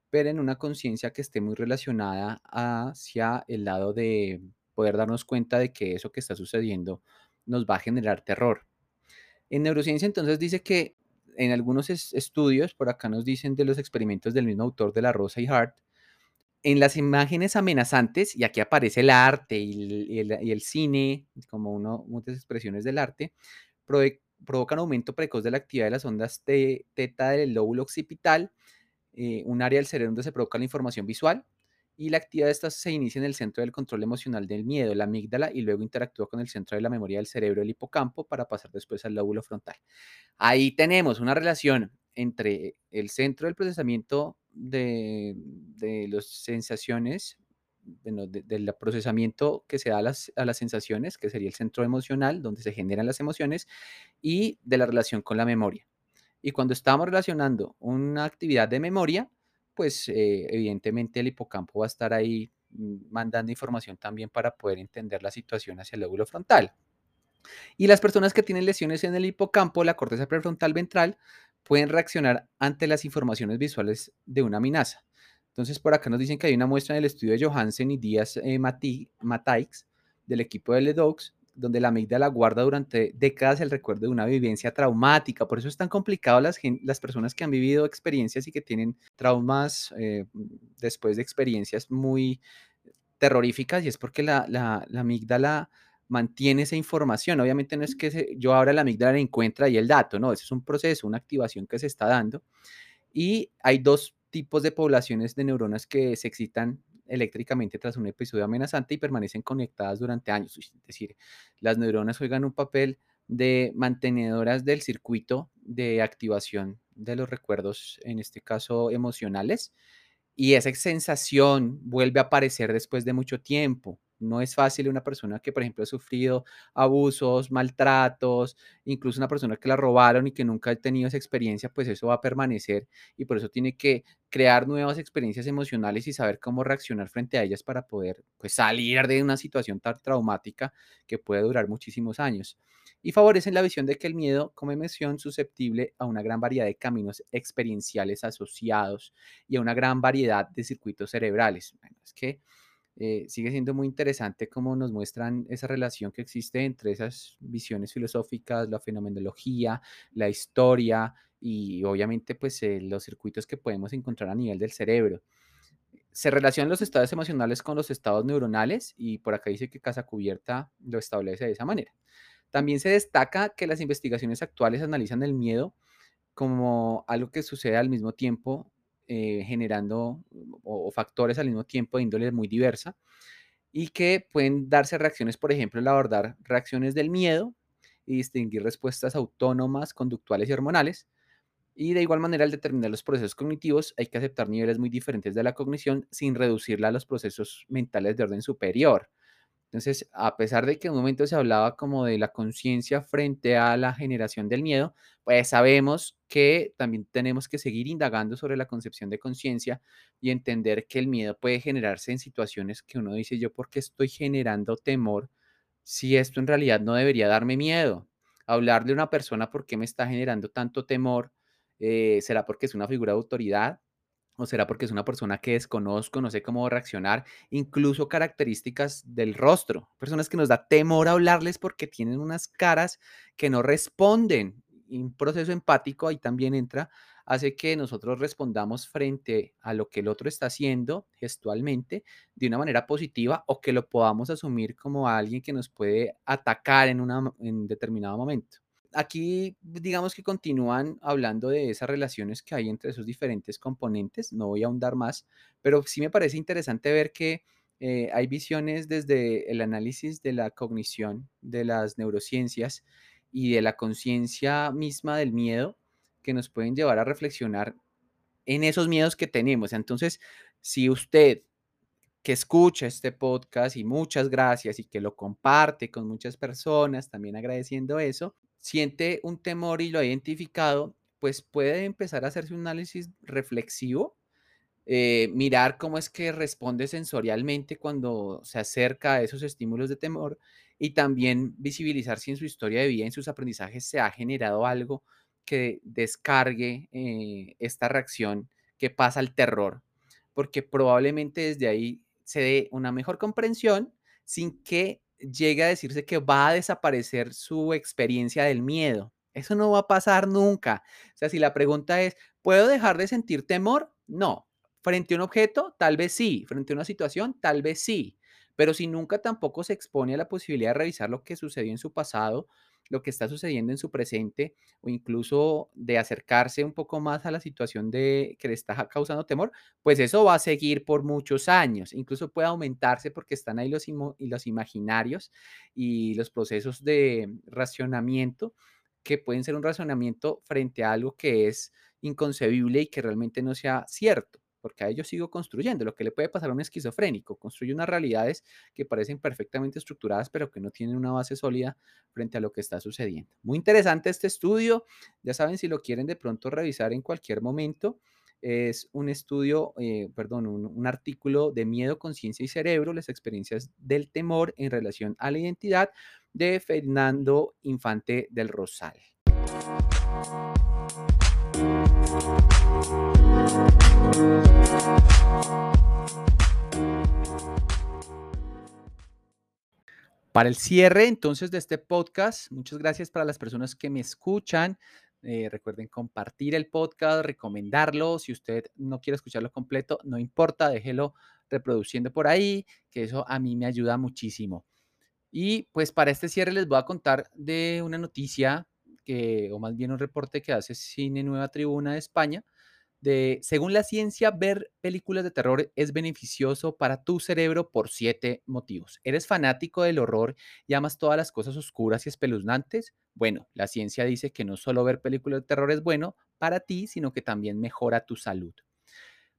pero en una conciencia que esté muy relacionada hacia el lado de poder darnos cuenta de que eso que está sucediendo nos va a generar terror. En neurociencia entonces dice que en algunos estudios, por acá nos dicen de los experimentos del mismo autor de La Rosa y Hart, en las imágenes amenazantes, y aquí aparece el arte y el, cine, como muchas expresiones del arte, provocan aumento precoz de la actividad de las ondas teta del lóbulo occipital, eh, un área del cerebro donde se provoca la información visual, y la actividad de estas se inicia en el centro del control emocional del miedo, la amígdala, y luego interactúa con el centro de la memoria del cerebro, el hipocampo, para pasar después al lóbulo frontal. Ahí tenemos una relación entre el centro del procesamiento de, las sensaciones, del procesamiento que se da a las, a las sensaciones, que sería el centro emocional, donde se generan las emociones, y de la relación con la memoria. Y cuando estamos relacionando una actividad de memoria, pues eh, evidentemente el hipocampo va a estar ahí mm, mandando información también para poder entender la situación hacia el lóbulo frontal. Y las personas que tienen lesiones en el hipocampo, la corteza prefrontal ventral, pueden reaccionar ante las informaciones visuales de una amenaza. Entonces, por acá nos dicen que hay una muestra en el estudio de Johansen y Díaz eh, Mataix del equipo de LEDOX, donde la amígdala guarda durante décadas el recuerdo de una vivencia traumática. Por eso es tan complicado las, las personas que han vivido experiencias y que tienen traumas eh, después de experiencias muy terroríficas, y es porque la, la, la amígdala mantiene esa información. Obviamente no es que yo ahora la amígdala encuentra ahí el dato, no, ese es un proceso, una activación que se está dando. Y hay dos tipos de poblaciones de neuronas que se excitan eléctricamente tras un episodio amenazante y permanecen conectadas durante años. Es decir, las neuronas juegan un papel de mantenedoras del circuito de activación de los recuerdos, en este caso emocionales, y esa sensación vuelve a aparecer después de mucho tiempo. No es fácil una persona que, por ejemplo, ha sufrido abusos, maltratos, incluso una persona que la robaron y que nunca ha tenido esa experiencia, pues eso va a permanecer y por eso tiene que crear nuevas experiencias emocionales y saber cómo reaccionar frente a ellas para poder pues, salir de una situación tan traumática que puede durar muchísimos años. Y favorecen la visión de que el miedo como emoción susceptible a una gran variedad de caminos experienciales asociados y a una gran variedad de circuitos cerebrales. es que eh, sigue siendo muy interesante cómo nos muestran esa relación que existe entre esas visiones filosóficas, la fenomenología, la historia y obviamente pues eh, los circuitos que podemos encontrar a nivel del cerebro. Se relacionan los estados emocionales con los estados neuronales y por acá dice que Casa Cubierta lo establece de esa manera. También se destaca que las investigaciones actuales analizan el miedo como algo que sucede al mismo tiempo eh, generando o, factores al mismo tiempo de índole muy diversa y que pueden darse reacciones, por ejemplo, el abordar reacciones del miedo y distinguir respuestas autónomas, conductuales y hormonales. Y de igual manera, al determinar los procesos cognitivos, hay que aceptar niveles muy diferentes de la cognición sin reducirla a los procesos mentales de orden superior. Entonces, a pesar de que en un momento se hablaba como de la conciencia frente a la generación del miedo, pues sabemos que también tenemos que seguir indagando sobre la concepción de conciencia y entender que el miedo puede generarse en situaciones que uno dice, yo, ¿por qué estoy generando temor si esto en realidad no debería darme miedo? Hablar de una persona, ¿por qué me está generando tanto temor? Eh, ¿Será porque es una figura de autoridad? ¿O será porque es una persona que desconozco, no sé cómo reaccionar? Incluso características del rostro. Personas que nos da temor hablarles porque tienen unas caras que no responden. un proceso empático ahí también entra, hace que nosotros respondamos frente a lo que el otro está haciendo gestualmente de una manera positiva o que lo podamos asumir como alguien que nos puede atacar en, una, en determinado momento aquí digamos que continúan hablando de esas relaciones que hay entre esos diferentes componentes, no voy a ahondar más, pero sí me parece interesante ver que eh, hay visiones desde el análisis de la cognición, de las neurociencias y de la conciencia misma del miedo que nos pueden llevar a reflexionar en esos miedos que tenemos. Entonces, si usted que escucha este podcast y muchas gracias y que lo comparte con muchas personas, también agradeciendo eso, siente un temor y lo ha identificado, pues puede empezar a hacerse un análisis reflexivo, eh, mirar cómo es que responde sensorialmente cuando se acerca a esos estímulos de temor y también visibilizar si en su historia de vida, en sus aprendizajes, se ha generado algo que descargue eh, esta reacción que pasa al terror, porque probablemente desde ahí se dé una mejor comprensión sin que llega a decirse que va a desaparecer su experiencia del miedo. Eso no va a pasar nunca. O sea, si la pregunta es, ¿puedo dejar de sentir temor? No. Frente a un objeto, tal vez sí. Frente a una situación, tal vez sí. Pero si nunca tampoco se expone a la posibilidad de revisar lo que sucedió en su pasado, lo que está sucediendo en su presente o incluso de acercarse un poco más a la situación de que le está causando temor, pues eso va a seguir por muchos años. Incluso puede aumentarse porque están ahí los, los imaginarios y los procesos de racionamiento que pueden ser un razonamiento frente a algo que es inconcebible y que realmente no sea cierto porque a ellos sigo construyendo. Lo que le puede pasar a un esquizofrénico, construye unas realidades que parecen perfectamente estructuradas, pero que no tienen una base sólida frente a lo que está sucediendo. Muy interesante este estudio. Ya saben, si lo quieren de pronto revisar en cualquier momento, es un estudio, eh, perdón, un, un, artículo de miedo, conciencia y cerebro, las experiencias del temor en relación a la identidad de Fernando Infante del Rosal. Para el cierre entonces de este podcast, muchas gracias para las personas que me escuchan. Eh, recuerden compartir el podcast, recomendarlo. Si usted no quiere escucharlo completo, no importa, déjelo reproduciendo por ahí, que eso a mí me ayuda muchísimo. Y pues para este cierre les voy a contar de una noticia, que, o más bien un reporte que hace Cine Nueva Tribuna de España, según la ciencia, ver películas de terror es beneficioso para tu cerebro por siete motivos. ¿Eres fanático del horror y amas todas las cosas oscuras y espeluznantes? Bueno, la ciencia dice que no solo ver películas de terror es bueno para ti, sino que también mejora tu salud.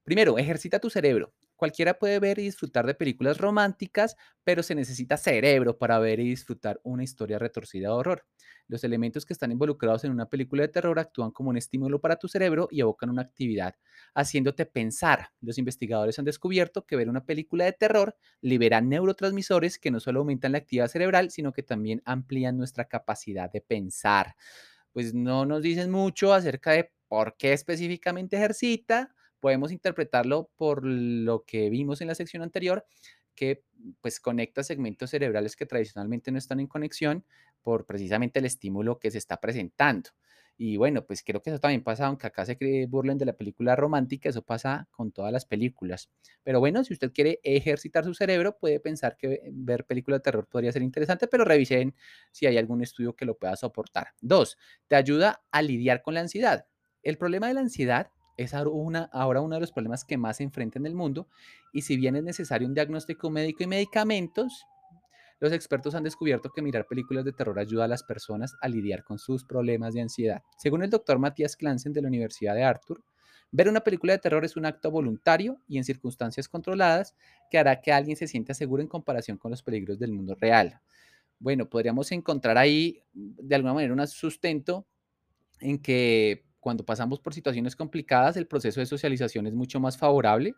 Primero, ejercita tu cerebro. Cualquiera puede ver y disfrutar de películas románticas, pero se necesita cerebro para ver y disfrutar una historia retorcida de horror. Los elementos que están involucrados en una película de terror actúan como un estímulo para tu cerebro y evocan una actividad, haciéndote pensar. Los investigadores han descubierto que ver una película de terror libera neurotransmisores que no solo aumentan la actividad cerebral, sino que también amplían nuestra capacidad de pensar. Pues no nos dicen mucho acerca de por qué específicamente ejercita, podemos interpretarlo por lo que vimos en la sección anterior, que pues conecta segmentos cerebrales que tradicionalmente no están en conexión por precisamente el estímulo que se está presentando. Y bueno, pues creo que eso también pasa, aunque acá se burlen de la película romántica, eso pasa con todas las películas. Pero bueno, si usted quiere ejercitar su cerebro, puede pensar que ver películas de terror podría ser interesante, pero revisen si hay algún estudio que lo pueda soportar. Dos, te ayuda a lidiar con la ansiedad. El problema de la ansiedad es ahora uno de los problemas que más se enfrenta en el mundo y si bien es necesario un diagnóstico médico y medicamentos, los expertos han descubierto que mirar películas de terror ayuda a las personas a lidiar con sus problemas de ansiedad. Según el doctor Matías Clansen de la Universidad de Arthur, ver una película de terror es un acto voluntario y en circunstancias controladas que hará que alguien se sienta seguro en comparación con los peligros del mundo real. Bueno, podríamos encontrar ahí de alguna manera un sustento en que cuando pasamos por situaciones complicadas, el proceso de socialización es mucho más favorable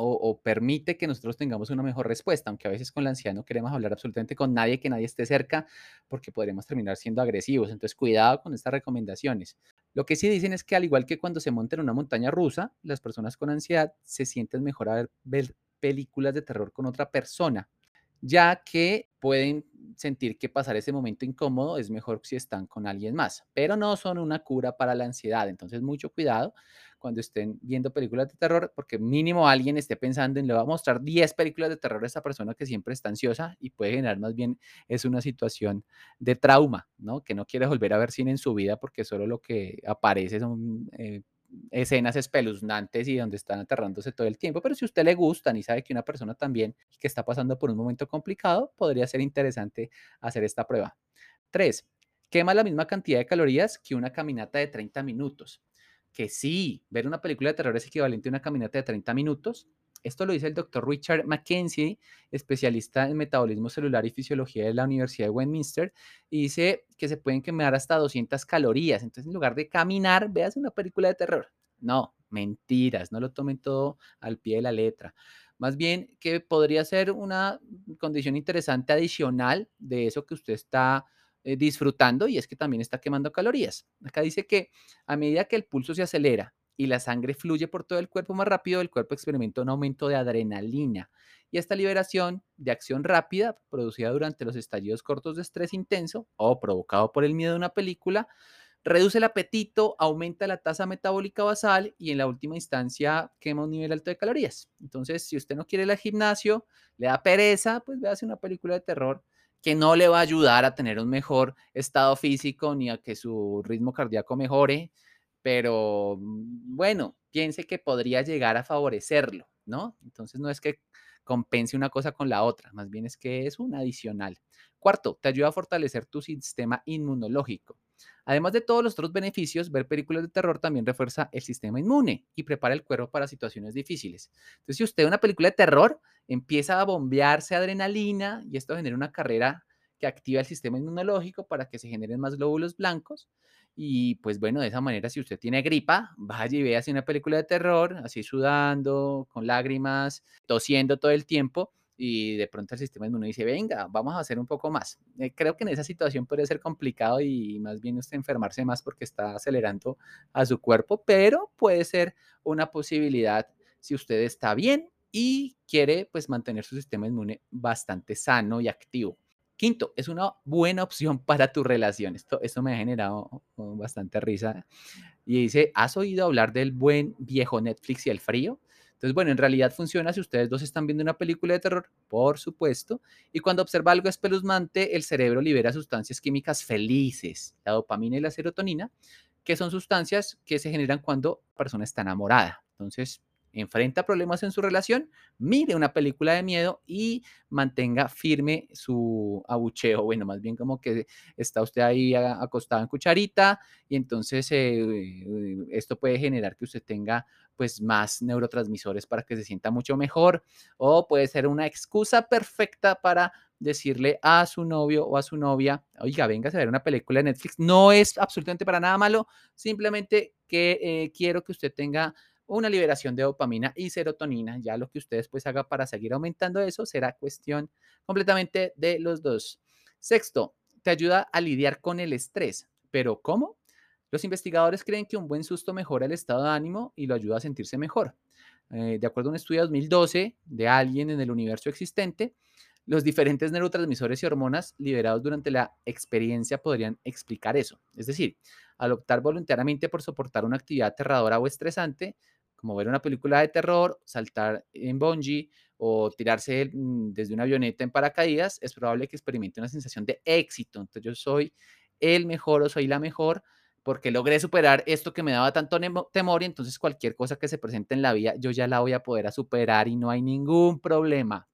o, permite que nosotros tengamos una mejor respuesta, aunque a veces con la ansiedad no queremos hablar absolutamente con nadie, que nadie esté cerca, porque podríamos terminar siendo agresivos. Entonces, cuidado con estas recomendaciones. Lo que sí dicen es que al igual que cuando se monta en una montaña rusa, las personas con ansiedad se sienten mejor a ver películas de terror con otra persona, ya que pueden sentir que pasar ese momento incómodo es mejor si están con alguien más, pero no son una cura para la ansiedad. Entonces, mucho cuidado cuando estén viendo películas de terror, porque mínimo alguien esté pensando en le va a mostrar 10 películas de terror a esa persona que siempre está ansiosa y puede generar más bien es una situación de trauma, ¿no? Que no quiere volver a ver cine en su vida porque solo lo que aparece son eh, escenas espeluznantes y donde están aterrándose todo el tiempo, pero si a usted le gustan y sabe que una persona también que está pasando por un momento complicado, podría ser interesante hacer esta prueba. Tres, quema la misma cantidad de calorías que una caminata de 30 minutos. Que sí, ver una película de terror es equivalente a una caminata de 30 minutos, esto lo dice el doctor Richard Mackenzie, especialista en metabolismo celular y fisiología de la Universidad de Westminster, y dice que se pueden quemar hasta 200 calorías. Entonces, en lugar de caminar, veas una película de terror. No, mentiras, no lo tomen todo al pie de la letra. Más bien que podría ser una condición interesante adicional de eso que usted está eh, disfrutando y es que también está quemando calorías. Acá dice que a medida que el pulso se acelera y la sangre fluye por todo el cuerpo más rápido, el cuerpo experimenta un aumento de adrenalina. Y esta liberación de acción rápida, producida durante los estallidos cortos de estrés intenso o provocado por el miedo de una película, reduce el apetito, aumenta la tasa metabólica basal y en la última instancia quema un nivel alto de calorías. Entonces, si usted no quiere ir al gimnasio, le da pereza, pues véase una película de terror que no le va a ayudar a tener un mejor estado físico ni a que su ritmo cardíaco mejore, pero mm, bueno, piense que podría llegar a favorecerlo, ¿no? Entonces no es que compense una cosa con la otra, más bien es que es un adicional. Cuarto, te ayuda a fortalecer tu sistema inmunológico. Además de todos los otros beneficios, ver películas de terror también refuerza el sistema inmune y prepara el cuerpo para situaciones difíciles. Entonces, si usted ve una película de terror, empieza a bombearse adrenalina y esto genera una carrera que activa el sistema inmunológico para que se generen más glóbulos blancos y pues bueno, de esa manera, si usted tiene gripa, vaya y vea una película de terror, así sudando, con lágrimas, tosiendo todo el tiempo, y de pronto el sistema inmune dice, venga, vamos a hacer un poco más. Eh, creo que en esa situación puede ser complicado y más bien usted enfermarse más porque está acelerando a su cuerpo, pero puede ser una posibilidad si usted está bien y quiere pues mantener su sistema inmune bastante sano y activo. Quinto, es una buena opción para tu relación. Esto, esto me ha generado bastante risa. Y dice, ¿has oído hablar del buen viejo Netflix y el frío? Entonces, bueno, en realidad funciona si ustedes dos están viendo una película de terror, por supuesto, y cuando observa algo espeluznante, el cerebro libera sustancias químicas felices, la dopamina y la serotonina, que son sustancias que se generan cuando la persona está enamorada. Entonces, enfrenta problemas en su relación, mire una película de miedo y mantenga firme su abucheo. Bueno, más bien como que está usted ahí acostado en cucharita y entonces eh, esto puede generar que usted tenga pues más neurotransmisores para que se sienta mucho mejor o puede ser una excusa perfecta para decirle a su novio o a su novia, oiga, venga a ver una película de Netflix. No es absolutamente para nada malo, simplemente que eh, quiero que usted tenga una liberación de dopamina y serotonina. Ya lo que ustedes pues haga para seguir aumentando eso será cuestión completamente de los dos. Sexto, te ayuda a lidiar con el estrés. ¿Pero cómo? Los investigadores creen que un buen susto mejora el estado de ánimo y lo ayuda a sentirse mejor. Eh, de acuerdo a un estudio de 2012 de alguien en el universo existente, los diferentes neurotransmisores y hormonas liberados durante la experiencia podrían explicar eso. Es decir, al optar voluntariamente por soportar una actividad aterradora o estresante, como ver una película de terror, saltar en bungee o tirarse mm, desde una avioneta en paracaídas, es probable que experimente una sensación de éxito. Entonces yo soy el mejor o soy la mejor porque logré superar esto que me daba tanto temor y entonces cualquier cosa que se presente en la vida yo ya la voy a poder superar y no hay ningún problema.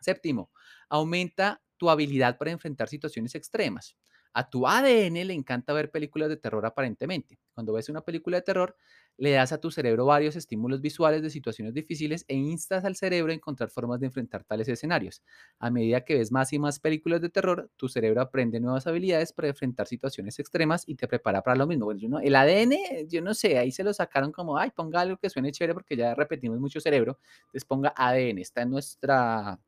Séptimo, aumenta tu habilidad para enfrentar situaciones extremas. A tu ADN le encanta ver películas de terror aparentemente. Cuando ves una película de terror, le das a tu cerebro varios estímulos visuales de situaciones difíciles e instas al cerebro a encontrar formas de enfrentar tales escenarios. A medida que ves más y más películas de terror, tu cerebro aprende nuevas habilidades para enfrentar situaciones extremas y te prepara para lo mismo. Bueno, el ADN, yo no sé, ahí se lo sacaron como, ay, ponga algo que suene chévere porque ya repetimos mucho cerebro. Entonces ponga ADN, está en nuestra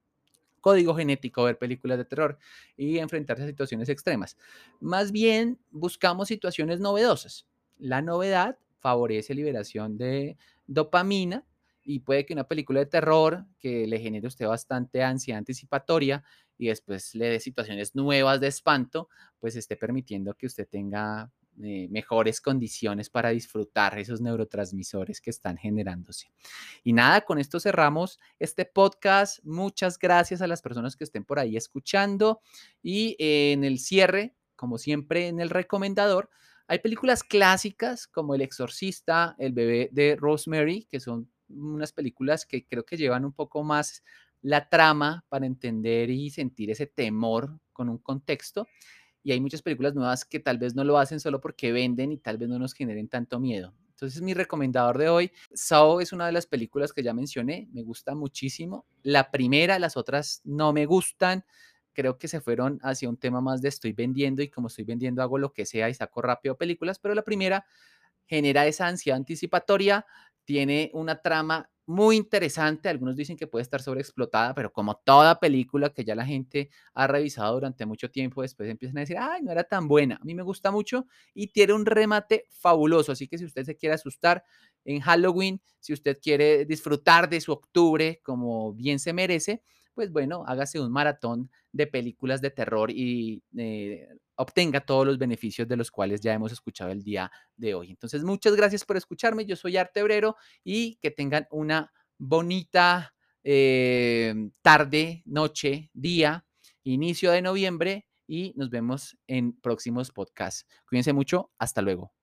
código genético ver películas de terror y enfrentarse a situaciones extremas. Más bien buscamos situaciones novedosas. La novedad favorece liberación de dopamina y puede que una película de terror que le genere a usted bastante ansiedad anticipatoria y después le dé situaciones nuevas de espanto, pues esté permitiendo que usted tenga eh, mejores condiciones para disfrutar esos neurotransmisores que están generándose. Y nada, con esto cerramos este podcast. Muchas gracias a las personas que estén por ahí escuchando. Y en el cierre, como siempre en el recomendador, hay películas clásicas como El Exorcista, El bebé de Rosemary, que son unas películas que creo que llevan un poco más la trama para entender y sentir ese temor con un contexto y hay muchas películas nuevas que tal vez no lo hacen solo porque venden y tal vez no nos generen tanto miedo. Entonces, mi recomendador de hoy, Saw es una de las películas que ya mencioné, me gusta muchísimo. La primera, las otras no me gustan. Creo que se fueron hacia un tema más de estoy vendiendo y como estoy vendiendo hago lo que sea y saco rápido películas, pero la primera genera esa ansiedad anticipatoria, tiene una trama muy interesante. Algunos dicen que puede estar sobreexplotada, pero como toda película que ya la gente ha revisado durante mucho tiempo, después empiezan a decir, ay, no era tan buena. A mí me gusta mucho y tiene un remate fabuloso. Así que si usted se quiere asustar en Halloween, si usted quiere disfrutar de su octubre como bien se merece, pues bueno, hágase un maratón de películas de terror y eh, obtenga todos los beneficios de los cuales ya hemos escuchado el día de hoy. Entonces, muchas gracias por escucharme. Yo soy Arte Obrero y que tengan una bonita eh, tarde, noche, día, inicio de noviembre y nos vemos en próximos podcasts. Cuídense mucho. Hasta luego.